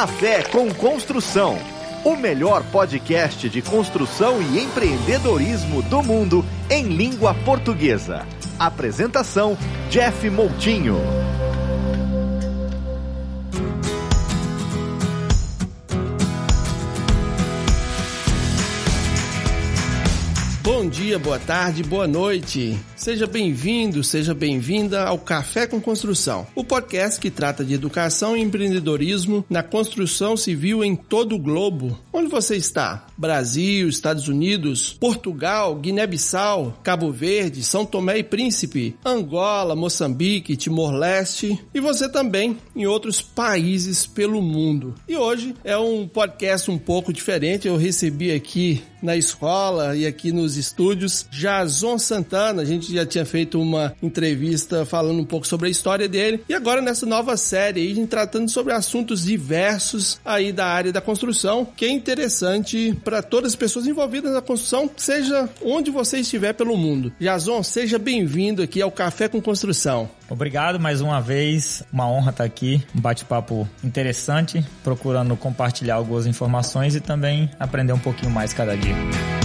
Café com Construção, o melhor podcast de construção e empreendedorismo do mundo em língua portuguesa. Apresentação: Jeff Moutinho. Bom dia, boa tarde, boa noite. Seja bem-vindo, seja bem-vinda ao Café com Construção, o podcast que trata de educação e empreendedorismo na construção civil em todo o globo. Onde você está? Brasil, Estados Unidos, Portugal, Guiné-Bissau, Cabo Verde, São Tomé e Príncipe, Angola, Moçambique, Timor-Leste e você também em outros países pelo mundo. E hoje é um podcast um pouco diferente. Eu recebi aqui na escola e aqui nos estúdios Jason Santana. A gente já tinha feito uma entrevista falando um pouco sobre a história dele. E agora nessa nova série aí, tratando sobre assuntos diversos aí da área da construção, que é interessante para todas as pessoas envolvidas na construção, seja onde você estiver pelo mundo. Jason, seja bem-vindo aqui ao Café com Construção. Obrigado mais uma vez, uma honra estar aqui, um bate-papo interessante, procurando compartilhar algumas informações e também aprender um pouquinho mais cada dia.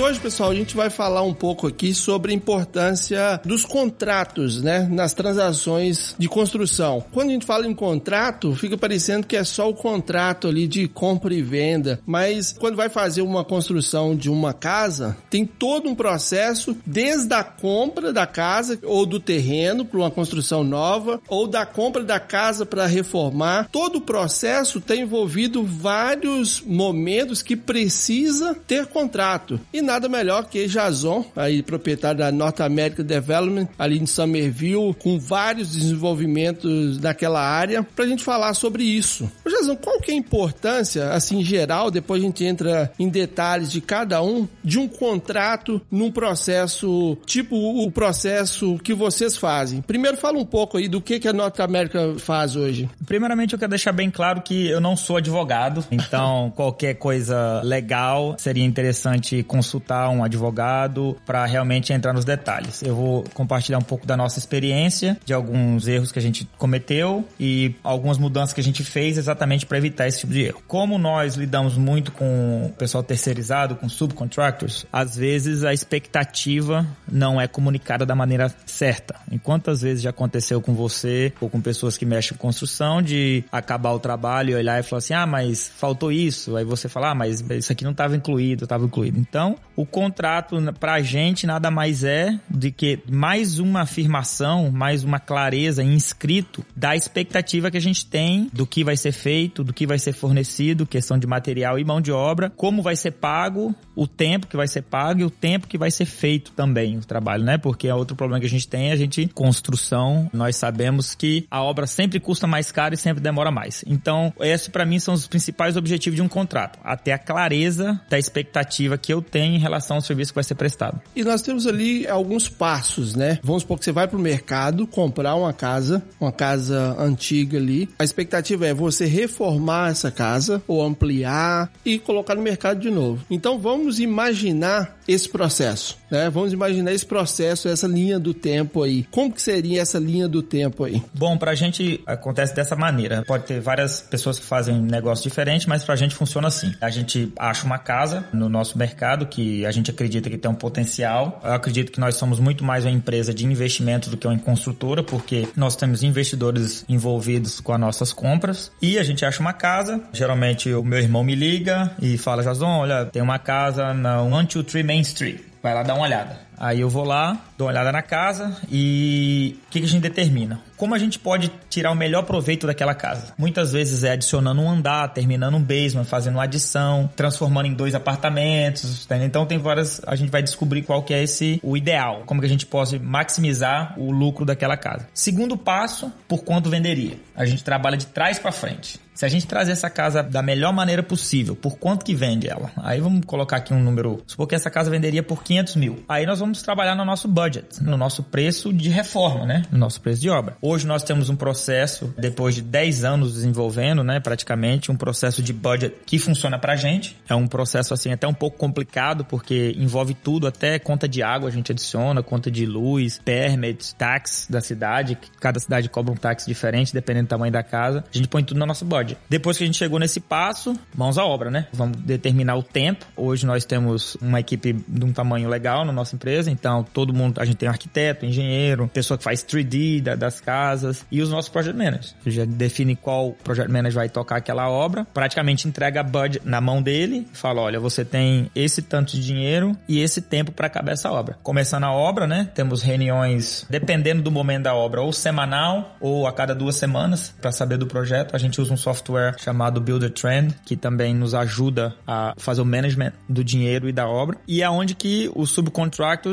Hoje, pessoal, a gente vai falar um pouco aqui sobre a importância dos contratos, né, nas transações de construção. Quando a gente fala em contrato, fica parecendo que é só o contrato ali de compra e venda, mas quando vai fazer uma construção de uma casa, tem todo um processo desde a compra da casa ou do terreno para uma construção nova, ou da compra da casa para reformar. Todo o processo tem envolvido vários momentos que precisa ter contrato. E nada melhor que Jason, aí proprietário da North American Development, ali em Somerville, com vários desenvolvimentos daquela área, para a gente falar sobre isso. Ô Jason, qual que é a importância, assim, geral, depois a gente entra em detalhes de cada um, de um contrato num processo, tipo o processo que vocês fazem? Primeiro fala um pouco aí do que, que a North America faz hoje. Primeiramente eu quero deixar bem claro que eu não sou advogado, então qualquer coisa legal seria interessante consultar um advogado para realmente entrar nos detalhes. Eu vou compartilhar um pouco da nossa experiência, de alguns erros que a gente cometeu e algumas mudanças que a gente fez exatamente para evitar esse tipo de erro. Como nós lidamos muito com o pessoal terceirizado, com subcontractors, às vezes a expectativa não é comunicada da maneira certa. E quantas vezes já aconteceu com você ou com pessoas que mexem com construção de acabar o trabalho e olhar e falar assim: "Ah, mas faltou isso". Aí você fala: "Ah, mas isso aqui não estava incluído, estava incluído". Então, o contrato pra gente nada mais é do que mais uma afirmação, mais uma clareza inscrito da expectativa que a gente tem do que vai ser feito, do que vai ser fornecido, questão de material e mão de obra, como vai ser pago, o tempo que vai ser pago e o tempo que vai ser feito também o trabalho, né? Porque é outro problema que a gente tem, a gente construção, nós sabemos que a obra sempre custa mais caro e sempre demora mais. Então, esses para mim são os principais objetivos de um contrato, até a clareza da expectativa que eu tenho em relação ao serviço que vai ser prestado. E nós temos ali alguns passos, né? Vamos supor que você vai para o mercado comprar uma casa, uma casa antiga ali. A expectativa é você reformar essa casa ou ampliar e colocar no mercado de novo. Então vamos imaginar esse processo, né? Vamos imaginar esse processo, essa linha do tempo aí. Como que seria essa linha do tempo aí? Bom, pra gente acontece dessa maneira. Pode ter várias pessoas que fazem negócio diferente, mas pra gente funciona assim. A gente acha uma casa no nosso mercado que a gente acredita que tem um potencial. Eu acredito que nós somos muito mais uma empresa de investimento do que uma construtora, porque nós temos investidores envolvidos com as nossas compras. E a gente acha uma casa. Geralmente o meu irmão me liga e fala: Jason, olha, tem uma casa na 123 Main Street. Vai lá dar uma olhada. Aí eu vou lá, dou uma olhada na casa e o que, que a gente determina? Como a gente pode tirar o melhor proveito daquela casa? Muitas vezes é adicionando um andar, terminando um basement, fazendo uma adição, transformando em dois apartamentos, entendeu? Então tem várias, a gente vai descobrir qual que é esse o ideal, como que a gente pode maximizar o lucro daquela casa. Segundo passo, por quanto venderia? A gente trabalha de trás para frente. Se a gente trazer essa casa da melhor maneira possível, por quanto que vende ela? Aí vamos colocar aqui um número, supor que essa casa venderia por 500 mil. Aí nós vamos vamos trabalhar no nosso budget, no nosso preço de reforma, né? No nosso preço de obra. Hoje nós temos um processo, depois de 10 anos desenvolvendo, né? Praticamente, um processo de budget que funciona pra gente. É um processo, assim, até um pouco complicado, porque envolve tudo, até conta de água a gente adiciona, conta de luz, permits, tax da cidade. Cada cidade cobra um tax diferente, dependendo do tamanho da casa. A gente põe tudo no nosso budget. Depois que a gente chegou nesse passo, mãos à obra, né? Vamos determinar o tempo. Hoje nós temos uma equipe de um tamanho legal na nossa empresa, então todo mundo, a gente tem um arquiteto, engenheiro, pessoa que faz 3D da, das casas e os nossos project managers. Já define qual project manager vai tocar aquela obra, praticamente entrega a budget na mão dele, fala, olha, você tem esse tanto de dinheiro e esse tempo para acabar essa obra. Começando a obra, né? Temos reuniões, dependendo do momento da obra, ou semanal ou a cada duas semanas para saber do projeto. A gente usa um software chamado Builder Trend, que também nos ajuda a fazer o management do dinheiro e da obra. E é onde que os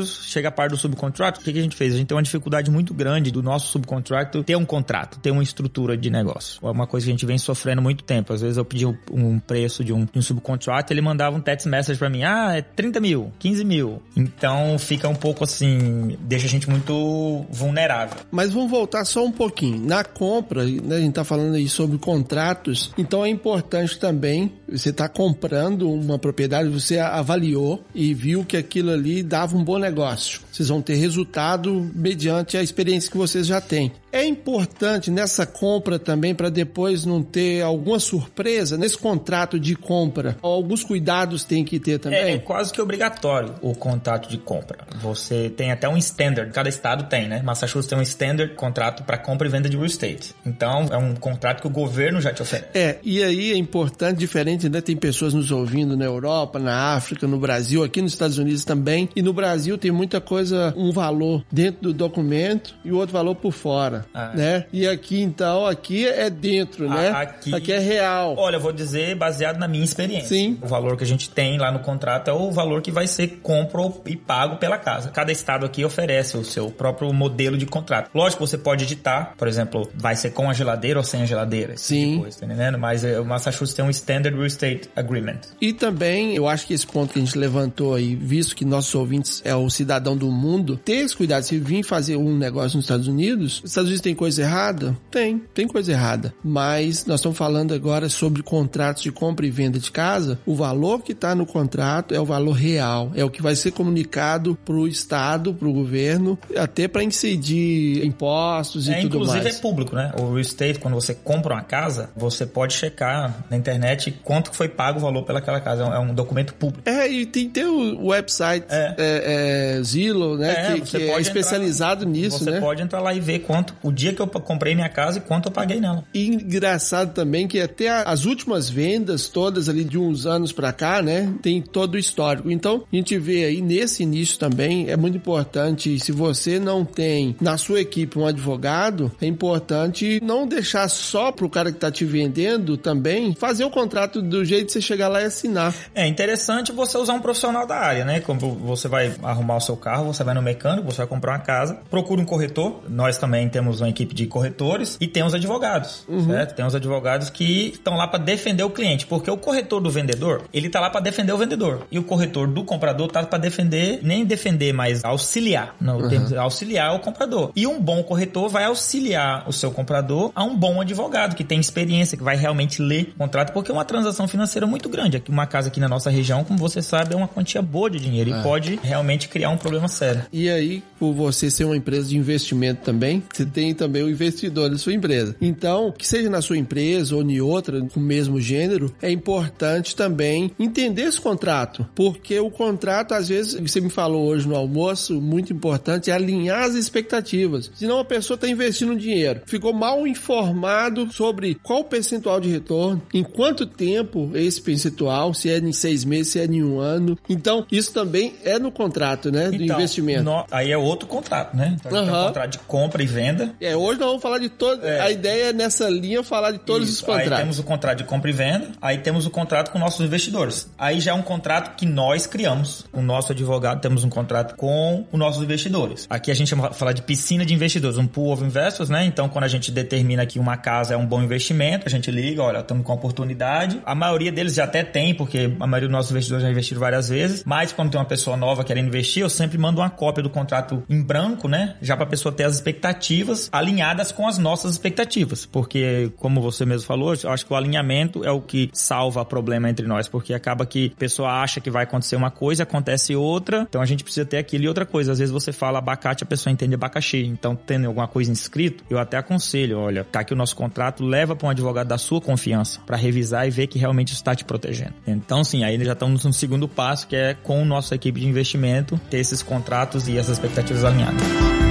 chega a parte do subcontractor. O que, que a gente fez? A gente tem uma dificuldade muito grande do nosso subcontractor ter um contrato, ter uma estrutura de negócio. É uma coisa que a gente vem sofrendo muito tempo. Às vezes eu pedi um preço de um, de um subcontrato, ele mandava um text message para mim, ah, é 30 mil, 15 mil. Então fica um pouco assim, deixa a gente muito vulnerável. Mas vamos voltar só um pouquinho. Na compra, né, a gente tá falando aí sobre contratos, então é importante também, você tá comprando uma propriedade, você avaliou e viu que aquilo ali dava um bom negócio. Vocês vão ter resultado mediante a experiência que vocês já têm. É importante nessa compra também para depois não ter alguma surpresa nesse contrato de compra. Alguns cuidados tem que ter também. É, é, quase que obrigatório o contrato de compra. Você tem até um standard, cada estado tem, né? Massachusetts tem um standard contrato para compra e venda de real estate. Então é um contrato que o governo já te oferece. É, e aí é importante, diferente, né? Tem pessoas nos ouvindo na Europa, na África, no Brasil, aqui nos Estados Unidos também. E no Brasil tem muita coisa, um valor dentro do documento e o outro valor por fora ah, né? E aqui então, aqui é dentro, né? Aqui, aqui é real. Olha, eu vou dizer baseado na minha experiência. Sim. O valor que a gente tem lá no contrato é o valor que vai ser compro e pago pela casa. Cada estado aqui oferece o seu próprio modelo de contrato. Lógico, você pode editar, por exemplo, vai ser com a geladeira ou sem a geladeira. Tipo Sim. Tipo coisa, tá entendendo? Mas eh, o Massachusetts tem um Standard Real Estate Agreement. E também, eu acho que esse ponto que a gente levantou aí, visto que nossos ouvintes é o cidadão do mundo, ter esse cuidado. Se vir fazer um negócio nos Estados Unidos, os Estados Unidos tem coisa errada? Tem, tem coisa errada. Mas nós estamos falando agora sobre contratos de compra e venda de casa. O valor que está no contrato é o valor real, é o que vai ser comunicado para o Estado, para o governo, até para incidir impostos e é, tudo mais. Inclusive é público, né? O real estate, quando você compra uma casa, você pode checar na internet quanto foi pago o valor pelaquela casa. É um documento público. É, e tem, tem o website é. É, é, Zillow, né? É, que, que é especializado entrar, nisso, você né? Você pode entrar lá e ver quanto, o dia que eu comprei minha casa e quanto eu paguei nela. E engraçado também que até as últimas vendas, todas ali de uns anos para cá, né? Tem todo o histórico. Então, a gente vê aí nesse início também, é muito importante, se você não tem na sua equipe um advogado, é importante não deixar só pro cara que tá te vendendo também fazer o contrato do jeito que você chegar lá e assinar. É interessante você usar um profissional da área, né? Como você vai arrumar o seu carro, você vai no mecânico, você vai comprar uma casa, procura um corretor. Nós também temos uma equipe de corretores e tem os advogados, uhum. certo? Tem os advogados que estão lá para defender o cliente, porque o corretor do vendedor, ele tá lá para defender o vendedor. E o corretor do comprador tá para defender, nem defender, mas auxiliar. Não, uhum. auxiliar o comprador. E um bom corretor vai auxiliar o seu comprador a um bom advogado que tem experiência, que vai realmente ler o contrato, porque é uma transação financeira muito grande. Aqui uma casa aqui na nossa região, como você sabe, é uma quantia boa de dinheiro é. e pode realmente criar um problema sério. E aí, por você ser uma empresa de investimento também, você tem também o investidor da sua empresa. Então, que seja na sua empresa ou em outra com o mesmo gênero, é importante também entender esse contrato, porque o contrato, às vezes, você me falou hoje no almoço, muito importante é alinhar as expectativas. Senão a pessoa está investindo dinheiro, ficou mal informado sobre qual o percentual de retorno, em quanto tempo esse percentual, se é em seis meses, se é em um ano. Então, isso também é no contrato, né, do então, investimento. No, aí é outro contrato, né? Então, uhum. tem um contrato de compra e venda. É, hoje nós vamos falar de todo. É. A ideia é nessa linha falar de todos Isso. os contratos. Aí temos o contrato de compra e venda, aí temos o contrato com nossos investidores. Aí já é um contrato que nós criamos. O nosso advogado temos um contrato com os nossos investidores. Aqui a gente vai falar de piscina de investidores, um pool of investors, né? Então quando a gente determina que uma casa é um bom investimento, a gente liga, olha, estamos com oportunidade. A maioria deles já até tem, porque a maioria dos nossos investidores já investiram várias vezes. Mas quando tem uma pessoa nova querendo investir, eu sempre mando uma cópia do contrato em branco, né? Já para a pessoa ter as expectativas alinhadas com as nossas expectativas. Porque, como você mesmo falou, eu acho que o alinhamento é o que salva problema entre nós. Porque acaba que a pessoa acha que vai acontecer uma coisa, acontece outra. Então a gente precisa ter aquilo e outra coisa. Às vezes você fala abacate, a pessoa entende abacaxi. Então, tendo alguma coisa inscrito, eu até aconselho, olha, tá aqui o nosso contrato, leva para um advogado da sua confiança para revisar e ver que realmente está te protegendo. Então, sim, aí já estamos no segundo passo, que é com nossa equipe de investimento ter esses contratos e essas expectativas alinhadas.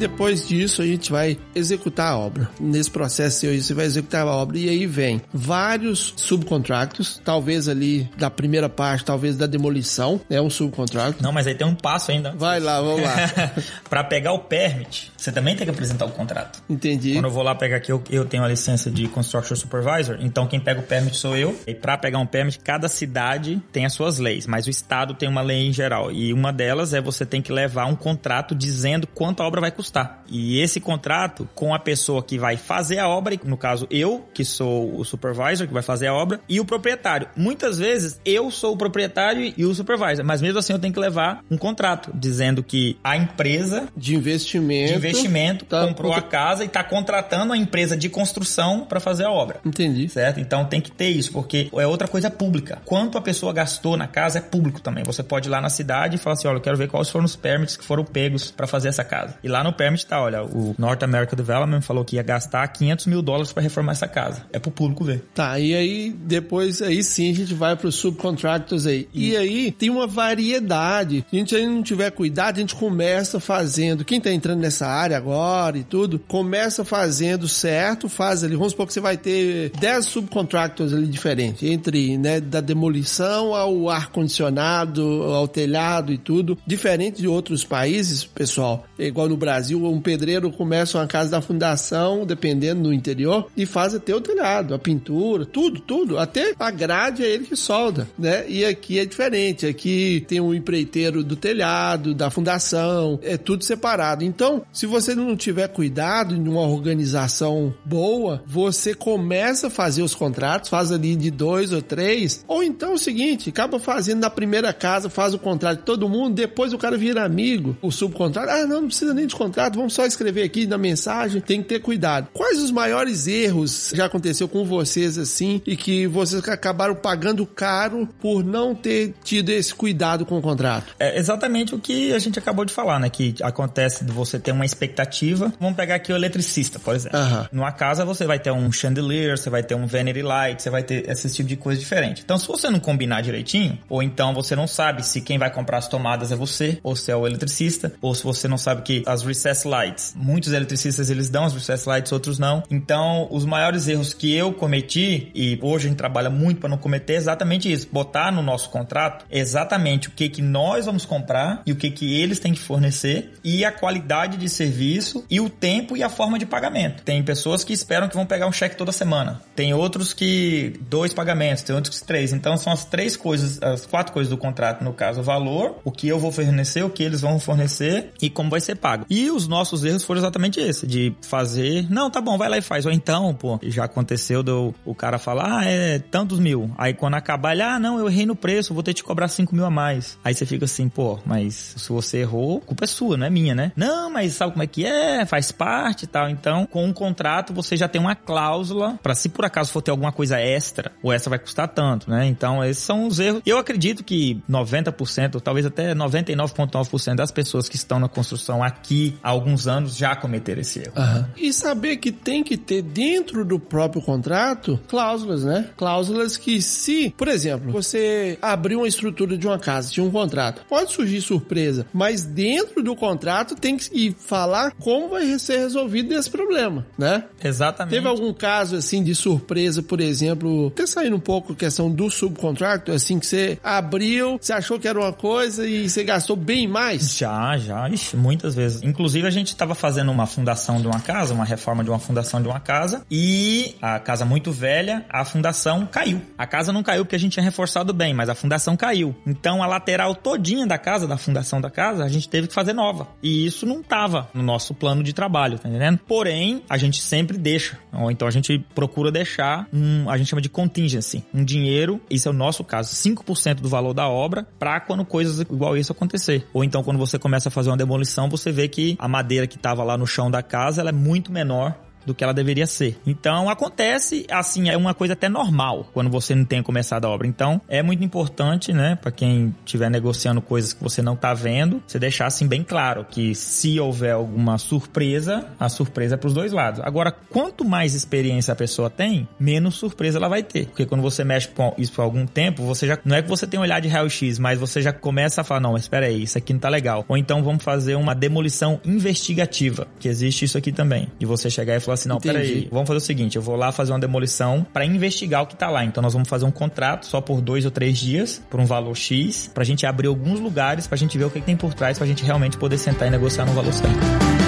Depois disso, a gente vai executar a obra. Nesse processo aí, você vai executar a obra e aí vem vários subcontractos, talvez ali da primeira parte, talvez da demolição, é um subcontracto. Não, mas aí tem um passo ainda. Vai lá, vamos lá. para pegar o permit, você também tem que apresentar o contrato. Entendi. Quando eu vou lá pegar aqui, eu, eu tenho a licença de Construction Supervisor, então quem pega o permit sou eu. E para pegar um permit, cada cidade tem as suas leis, mas o estado tem uma lei em geral. E uma delas é você tem que levar um contrato dizendo quanto a obra vai custar. E esse contrato com a pessoa que vai fazer a obra, no caso eu, que sou o supervisor que vai fazer a obra, e o proprietário. Muitas vezes eu sou o proprietário e o supervisor, mas mesmo assim eu tenho que levar um contrato dizendo que a empresa De investimento. de investimento Tá, comprou a casa e está contratando a empresa de construção para fazer a obra. Entendi. Certo? Então tem que ter isso, porque é outra coisa pública. Quanto a pessoa gastou na casa é público também. Você pode ir lá na cidade e falar assim: olha, eu quero ver quais foram os permits que foram pegos para fazer essa casa. E lá no permit tá, olha, o North America Development falou que ia gastar 500 mil dólares para reformar essa casa. É pro público ver. Tá, e aí depois aí sim a gente vai para os subcontractors aí. E aí tem uma variedade. Se a gente aí não tiver cuidado, a gente começa fazendo. Quem tá entrando nessa área agora e tudo, começa fazendo certo, faz ali. Vamos supor que você vai ter 10 subcontractors ali diferentes, entre, né, da demolição ao ar-condicionado, ao telhado e tudo. Diferente de outros países, pessoal, é igual no Brasil, um pedreiro começa uma casa da fundação, dependendo do interior, e faz até o telhado, a pintura, tudo, tudo. Até a grade é ele que solda, né? E aqui é diferente. Aqui tem um empreiteiro do telhado, da fundação, é tudo separado. Então, se você não tiver cuidado em uma organização boa, você começa a fazer os contratos, faz ali de dois ou três, ou então é o seguinte, acaba fazendo na primeira casa, faz o contrato de todo mundo, depois o cara vira amigo, o subcontrato, ah, não, não precisa nem de contrato, vamos só escrever aqui na mensagem, tem que ter cuidado. Quais os maiores erros já aconteceu com vocês assim e que vocês acabaram pagando caro por não ter tido esse cuidado com o contrato? É exatamente o que a gente acabou de falar, né? Que acontece de você ter uma expectativa. Vamos pegar aqui o eletricista, por exemplo. Aham. Numa casa você vai ter um chandelier, você vai ter um vanity light, você vai ter esse tipo de coisa diferente. Então, se você não combinar direitinho, ou então você não sabe se quem vai comprar as tomadas é você, ou se é o eletricista, ou se você não sabe que as recess lights, muitos eletricistas eles dão as recess lights, outros não. Então, os maiores erros que eu cometi, e hoje a gente trabalha muito para não cometer, é exatamente isso. Botar no nosso contrato exatamente o que, que nós vamos comprar e o que, que eles têm que fornecer, e a qualidade de serviço, e o tempo e a forma de pagamento. Tem pessoas que esperam que vão pegar um cheque toda semana. Tem outros que dois pagamentos, tem outros que três. Então são as três coisas, as quatro coisas do contrato, no caso, o valor, o que eu vou fornecer, o que eles vão fornecer e como vai ser pago. E os nossos erros foram exatamente esse, de fazer, não, tá bom, vai lá e faz. Ou então, pô, já aconteceu do o cara falar, ah, é tantos mil. Aí quando acabar, ele, ah, não, eu errei no preço, vou ter que te cobrar cinco mil a mais. Aí você fica assim, pô, mas se você errou, culpa é sua, não é minha, né? Não, mas sabe como é que é? Faz parte e tal. Então, com um contrato, você já tem uma cláusula para se por acaso for ter alguma coisa extra, o extra vai custar tanto, né? Então, esses são os erros. Eu acredito que 90%, talvez até 99,9% das pessoas que estão na construção aqui há alguns anos já cometeram esse erro. Uhum. E saber que tem que ter dentro do próprio contrato cláusulas, né? Cláusulas que se, por exemplo, você abriu uma estrutura de uma casa, tinha um contrato, pode surgir surpresa, mas dentro do contrato tem que falar como vai ser resolvido esse problema, né? Exatamente. Teve algum caso assim de surpresa, por exemplo, até saindo um pouco a questão do subcontrato, assim que você abriu, você achou que era uma coisa e você gastou bem mais? Já, já, Ixi, muitas vezes. Inclusive a gente estava fazendo uma fundação de uma casa, uma reforma de uma fundação de uma casa e a casa muito velha, a fundação caiu. A casa não caiu porque a gente tinha reforçado bem, mas a fundação caiu. Então a lateral todinha da casa, da fundação da casa, a gente teve que fazer nova. E isso não tava no nosso plano de trabalho, tá entendendo? Porém, a gente sempre deixa. Ou então a gente procura deixar um, a gente chama de contingency, um dinheiro, isso é o nosso caso, 5% do valor da obra para quando coisas igual isso acontecer. Ou então quando você começa a fazer uma demolição, você vê que a madeira que estava lá no chão da casa, ela é muito menor do que ela deveria ser. Então acontece, assim, é uma coisa até normal quando você não tem começado a obra. Então é muito importante, né, para quem estiver negociando coisas que você não tá vendo, você deixar assim bem claro que se houver alguma surpresa, a surpresa é pros dois lados. Agora, quanto mais experiência a pessoa tem, menos surpresa ela vai ter. Porque quando você mexe com isso por algum tempo, você já não é que você tem um olhar de raio-x, mas você já começa a falar, não, espera aí, isso aqui não tá legal. Ou então vamos fazer uma demolição investigativa, que existe isso aqui também. E você chegar e falar assim, não, Entendi. peraí, vamos fazer o seguinte, eu vou lá fazer uma demolição para investigar o que tá lá. Então nós vamos fazer um contrato só por dois ou três dias, por um valor X, pra gente abrir alguns lugares, pra gente ver o que, que tem por trás, pra gente realmente poder sentar e negociar no valor certo.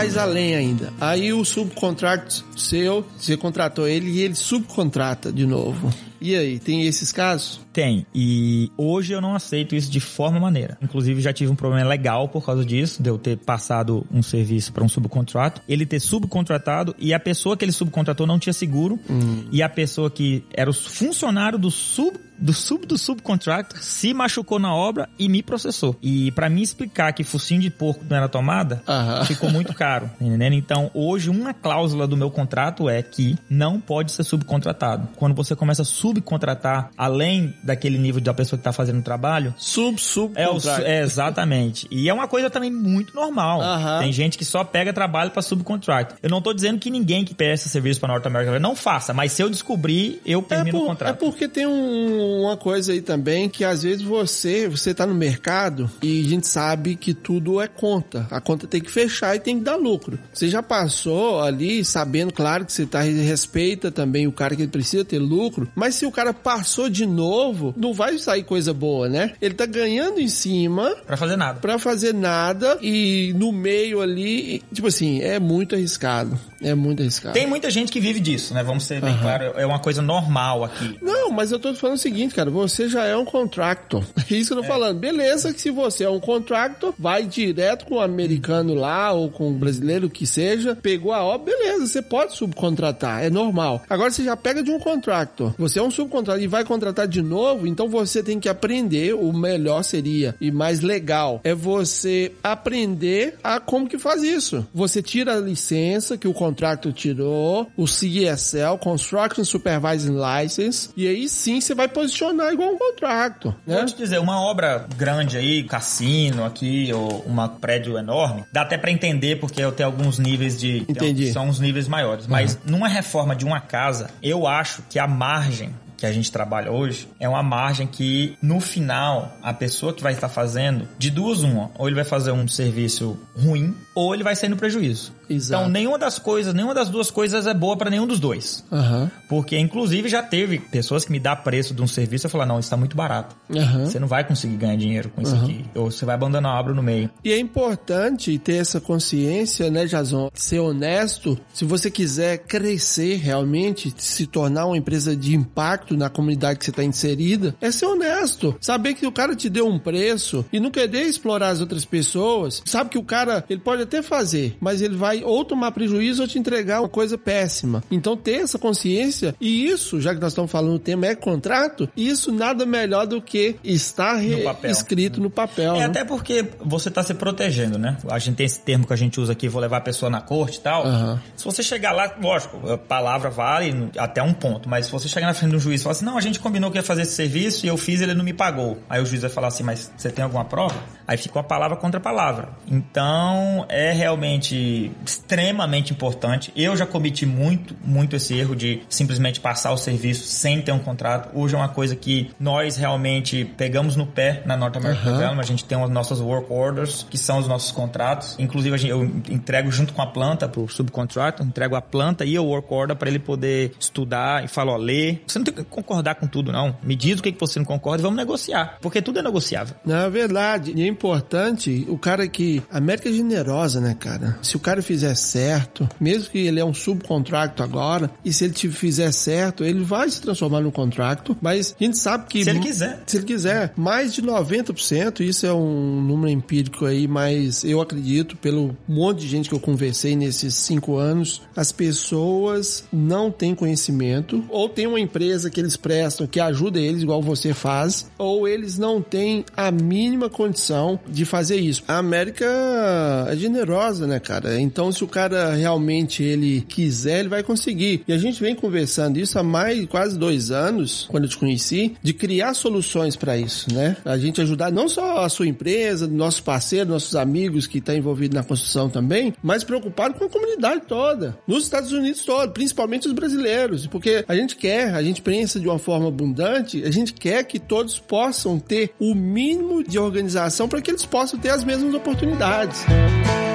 Mais além ainda. Aí o subcontrato seu, você contratou ele e ele subcontrata de novo. E aí, tem esses casos? Tem. E hoje eu não aceito isso de forma maneira. Inclusive, já tive um problema legal por causa disso, de eu ter passado um serviço para um subcontrato, ele ter subcontratado e a pessoa que ele subcontratou não tinha seguro, hum. e a pessoa que era o funcionário do sub do sub do subcontractor se machucou na obra e me processou. E para mim explicar que focinho de porco não era tomada, ficou muito caro, entendendo? Então, hoje uma cláusula do meu contrato é que não pode ser subcontratado. Quando você começa a subcontratar além daquele nível da pessoa que tá fazendo o trabalho, sub sub é, o, é exatamente. E é uma coisa também muito normal. Tem gente que só pega trabalho para subcontract. Eu não tô dizendo que ninguém que presta serviço para Norte América não faça, mas se eu descobrir, eu termino é por, o contrato. É porque tem um uma coisa aí também que às vezes você, você tá no mercado e a gente sabe que tudo é conta. A conta tem que fechar e tem que dar lucro. Você já passou ali sabendo, claro, que você tá respeita também o cara que precisa ter lucro, mas se o cara passou de novo, não vai sair coisa boa, né? Ele tá ganhando em cima para fazer nada. Para fazer nada e no meio ali, tipo assim, é muito arriscado. É muito arriscado. Tem muita gente que vive disso, né? Vamos ser bem uhum. claro, é uma coisa normal aqui. Não, mas eu tô falando o seguinte, cara, você já é um contractor. Isso eu tô é. falando. Beleza que se você é um contractor, vai direto com o americano lá ou com o brasileiro que seja, pegou a obra, beleza, você pode subcontratar, é normal. Agora você já pega de um contractor, você é um subcontrator e vai contratar de novo, então você tem que aprender, o melhor seria e mais legal é você aprender a como que faz isso. Você tira a licença que o contrato tirou, o CSL, Construction Supervising License, e aí sim você vai posicionar igual um contrato. Né? Vou te dizer, uma obra grande aí, cassino aqui, ou um prédio enorme, dá até para entender porque eu tenho alguns níveis de. Entendi. São os níveis maiores. Uhum. Mas numa reforma de uma casa, eu acho que a margem que a gente trabalha hoje é uma margem que no final a pessoa que vai estar fazendo de duas uma ou ele vai fazer um serviço ruim ou ele vai sair no prejuízo Exato. então nenhuma das coisas nenhuma das duas coisas é boa para nenhum dos dois uhum. porque inclusive já teve pessoas que me dá preço de um serviço e falar não isso está muito barato uhum. você não vai conseguir ganhar dinheiro com isso uhum. aqui ou você vai abandonar a obra no meio e é importante ter essa consciência né Jason ser honesto se você quiser crescer realmente se tornar uma empresa de impacto na comunidade que você está inserida é ser honesto. Saber que o cara te deu um preço e não querer explorar as outras pessoas. Sabe que o cara, ele pode até fazer, mas ele vai ou tomar prejuízo ou te entregar uma coisa péssima. Então ter essa consciência e isso, já que nós estamos falando o tema é contrato, isso nada melhor do que estar papel. escrito no papel. É né? até porque você tá se protegendo, né? A gente tem esse termo que a gente usa aqui, vou levar a pessoa na corte e tal. Aham. Se você chegar lá, lógico, a palavra vale no- até um ponto, mas se você chegar na frente do juiz e falar assim, não, a gente combinou que ia fazer esse serviço e eu fiz e ele não me pagou. Aí o juiz vai falar assim, mas você tem alguma prova? Aí ficou a palavra contra a palavra. Então, é realmente extremamente importante. Eu já cometi muito, muito esse erro de simplesmente passar o serviço sem ter um contrato. Hoje é uma coisa que nós realmente pegamos no pé na North American Aham. Development. A gente tem as nossas work orders, que são os nossos contratos. Inclusive, gente- eu entrego junto com a planta pro subcontrato, entrego a planta e o work order para ele poder estudar e falar, ó, lê. Você não tem que concordar com tudo, não. Me diz o que, que você não concorda e vamos negociar. Porque tudo é negociável. Não, é verdade. E é importante o cara que. A América é generosa, né, cara? Se o cara fizer certo, mesmo que ele é um subcontracto agora, e se ele te fizer certo, ele vai se transformar no contrato. Mas a gente sabe que. Se ele quiser. Se ele quiser. Mais de 90%, isso é um número empírico aí, mas eu acredito, pelo monte de gente que eu conversei nesses cinco anos, as pessoas não têm conhecimento, ou tem uma empresa que eles prestam que ajuda eles, igual você faz, ou eles não têm a mínima condição de fazer isso. A América é generosa, né, cara? Então, se o cara realmente ele quiser, ele vai conseguir. E a gente vem conversando isso há mais quase dois anos, quando eu te conheci, de criar soluções para isso, né? A gente ajudar não só a sua empresa, nossos parceiros, nossos amigos que estão envolvidos na construção também, mas preocupado com a comunidade toda, nos Estados Unidos todo, principalmente os brasileiros, porque a gente quer, a gente pensa de uma forma abundante, a gente quer que todos possam ter o mínimo de organização para que eles possam ter as mesmas oportunidades. Então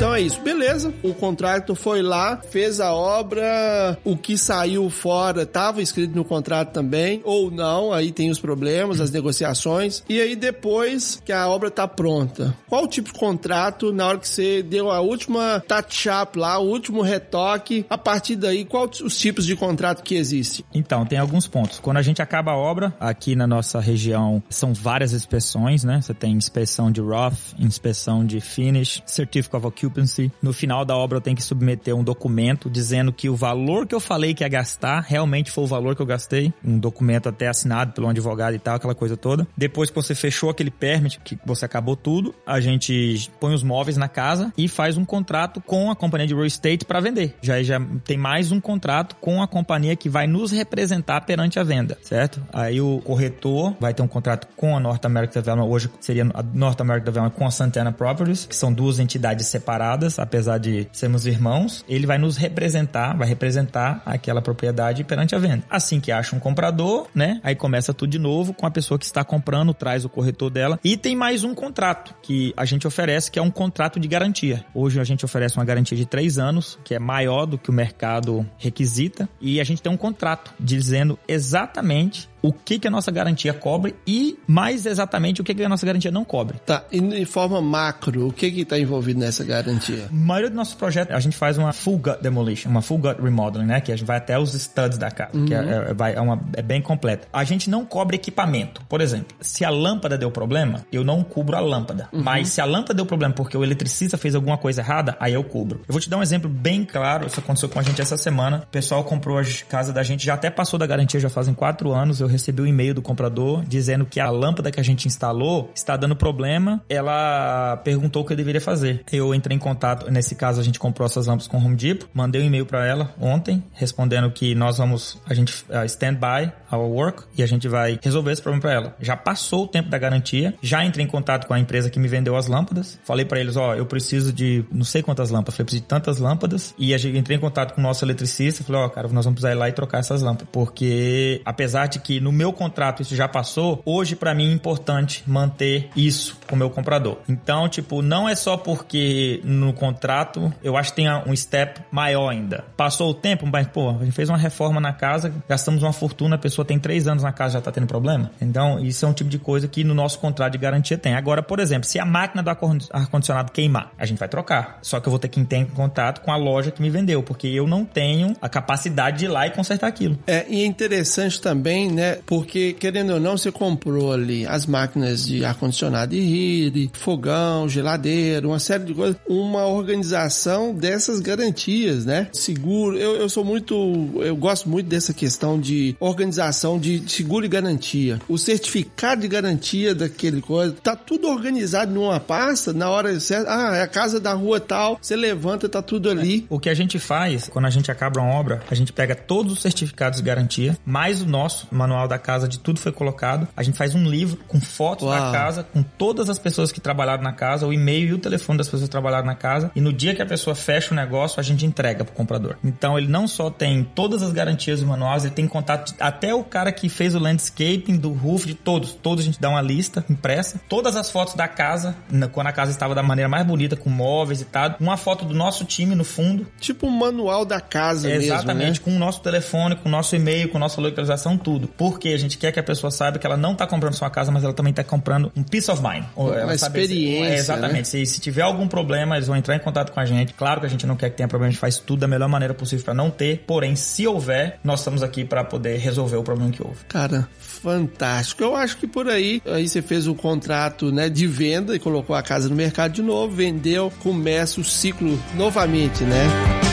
Tito. Isso, beleza. O contrato foi lá, fez a obra, o que saiu fora estava escrito no contrato também, ou não, aí tem os problemas, as negociações. E aí depois que a obra tá pronta, qual o tipo de contrato na hora que você deu a última touch-up lá, o último retoque, a partir daí, quais os tipos de contrato que existem? Então, tem alguns pontos. Quando a gente acaba a obra, aqui na nossa região, são várias inspeções, né? Você tem inspeção de rough, inspeção de finish, certificate of occupancy. No final da obra, eu tenho que submeter um documento dizendo que o valor que eu falei que ia gastar realmente foi o valor que eu gastei. Um documento até assinado pelo advogado e tal, aquela coisa toda. Depois que você fechou aquele permit, que você acabou tudo, a gente põe os móveis na casa e faz um contrato com a companhia de real estate para vender. Já, já tem mais um contrato com a companhia que vai nos representar perante a venda, certo? Aí o corretor vai ter um contrato com a North American Development, hoje seria a North American Development com a Santana Properties, que são duas entidades separadas, apesar de sermos irmãos. Ele vai nos representar, vai representar aquela propriedade perante a venda. Assim que acha um comprador, né? Aí começa tudo de novo com a pessoa que está comprando, traz o corretor dela. E tem mais um contrato que a gente oferece, que é um contrato de garantia. Hoje a gente oferece uma garantia de três anos, que é maior do que o mercado requisita. E a gente tem um contrato dizendo exatamente o que, que a nossa garantia cobre e, mais exatamente, o que, que a nossa garantia não cobre. Tá, e de forma macro, o que que tá envolvido nessa garantia? A maioria dos nossos projetos, a gente faz uma full gut demolition, uma full gut remodeling, né? Que a gente vai até os studs da casa, que é, é- vai- é uma, é bem completa. A gente não cobre equipamento. Por exemplo, se a lâmpada deu problema, eu não cubro a lâmpada. Mas se a lâmpada deu problema porque o eletricista fez alguma coisa errada, aí eu cubro. Eu vou te dar um exemplo bem claro, isso aconteceu com a gente essa semana. O pessoal comprou a casa da gente, já até passou da garantia, já fazem quatro anos. Eu recebi um e-mail do comprador dizendo que a lâmpada que a gente instalou está dando problema. Ela perguntou o que eu deveria fazer. Eu entrei em contato, nesse caso a gente comprou essas lâmpadas com o Home Depot, mandei um e-mail para ela ontem, respondendo que nós vamos, a gente uh, stand by our work e a gente vai resolver esse problema para ela. Já passou o tempo da garantia, já entrei em contato com a empresa que me vendeu as lâmpadas, falei para eles, ó, eu preciso de não sei quantas lâmpadas, falei, preciso de tantas lâmpadas e a gente entrei em contato com o nosso eletricista, falei, ó, cara, nós vamos precisar ir lá e trocar essas lâmpadas, porque apesar de que no meu contrato isso já passou, hoje para mim é importante manter isso com o meu comprador. Então, tipo, não é só porque no contrato eu acho que tem um step maior ainda. Passou o tempo, mas, pô, a gente fez uma reforma na casa, gastamos uma fortuna, a pessoa tem três anos na casa já tá tendo problema. Então, isso é um tipo de coisa que no nosso contrato de garantia tem. Agora, por exemplo, se a máquina do ar-condicionado queimar, a gente vai trocar. Só que eu vou ter que entrar em contato com a loja que me vendeu, porque eu não tenho a capacidade de ir lá e consertar aquilo. É, e é interessante também, né? Porque, querendo ou não, você comprou ali as máquinas de ar-condicionado e rir, fogão, geladeira, uma série de coisas. Uma organização dessas garantias, né? Seguro. Eu, eu sou muito. Eu gosto muito dessa questão de organização de seguro e garantia. O certificado de garantia daquele coisa, tá tudo organizado numa pasta, na hora certa. Ah, é a casa da rua tal, você levanta, tá tudo ali. O que a gente faz, quando a gente acaba uma obra, a gente pega todos os certificados de garantia, mais o nosso manual da casa de tudo foi colocado. A gente faz um livro com fotos Uau. da casa, com todas as pessoas que trabalharam na casa, o e-mail e o telefone das pessoas que trabalharam na casa. E no dia que a pessoa fecha o negócio, a gente entrega pro comprador. Então ele não só tem todas as garantias do manual, ele tem contato de, até o cara que fez o landscaping do roof, de todos. Todos a gente dá uma lista impressa. Todas as fotos da casa, quando a casa estava da maneira mais bonita, com móveis e tal. Uma foto do nosso time no fundo. Tipo um manual da casa é, mesmo, Exatamente, né? com o nosso telefone, com o nosso e-mail, com a nossa localização, tudo. Porque a gente quer que a pessoa saiba que ela não está comprando sua casa, mas ela também está comprando um peace of mind. Uma experiência. Se, é, exatamente. Né? Se, se tiver algum problema, eles vão entrar em contato com a gente. Claro que a gente não quer que tenha problema, a gente faz tudo da melhor maneira possível para não ter. Porém, se houver, nós estamos aqui para poder resolver o problema que houve. Cara, fantástico. Eu acho que por aí, aí você fez o um contrato né, de venda e colocou a casa no mercado de novo, vendeu, começa o ciclo novamente, né?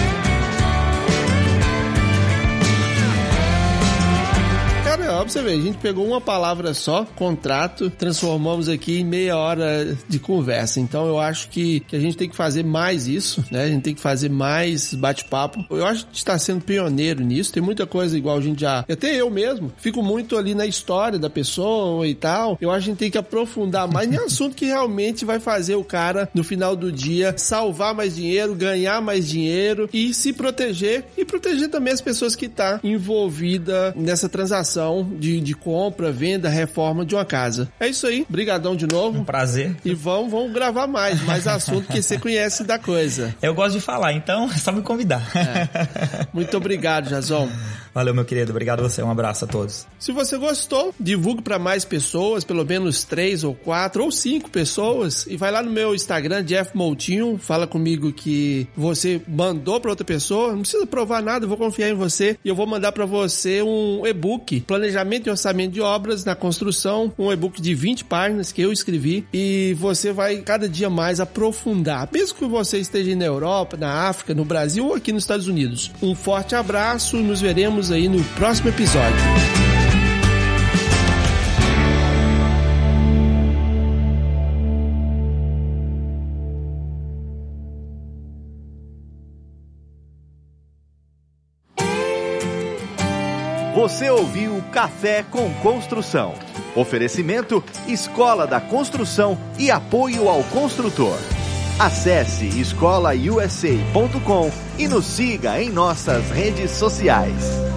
Pra você ver, a gente pegou uma palavra só, contrato, transformamos aqui em meia hora de conversa. Então eu acho que, que a gente tem que fazer mais isso, né? A gente tem que fazer mais bate-papo. Eu acho que a gente tá sendo pioneiro nisso. Tem muita coisa igual a gente já. Até eu mesmo, fico muito ali na história da pessoa e tal. Eu acho que a gente tem que aprofundar mais em assunto que realmente vai fazer o cara, no final do dia, salvar mais dinheiro, ganhar mais dinheiro e se proteger e proteger também as pessoas que tá envolvida nessa transação de, de compra, venda, reforma de uma casa. É isso aí. Brigadão de novo. Um prazer. E vamos, vamos gravar mais, mais assunto que você conhece da coisa. Eu gosto de falar, então é só me convidar. É. Muito obrigado, Jazão. Valeu, meu querido. Obrigado a você. Um abraço a todos. Se você gostou, divulgue para mais pessoas, pelo menos três ou quatro ou cinco pessoas. E vai lá no meu Instagram, Jeff Moutinho. Fala comigo que você mandou para outra pessoa. Não precisa provar nada, eu vou confiar em você. E eu vou mandar para você um e-book, Planejamento e Orçamento de Obras na Construção. Um e-book de 20 páginas que eu escrevi. E você vai cada dia mais aprofundar. Mesmo que você esteja na Europa, na África, no Brasil ou aqui nos Estados Unidos. Um forte abraço. Nos veremos aí no próximo episódio. Você ouviu Café com Construção. Oferecimento Escola da Construção e apoio ao construtor. Acesse escolausa.com e nos siga em nossas redes sociais.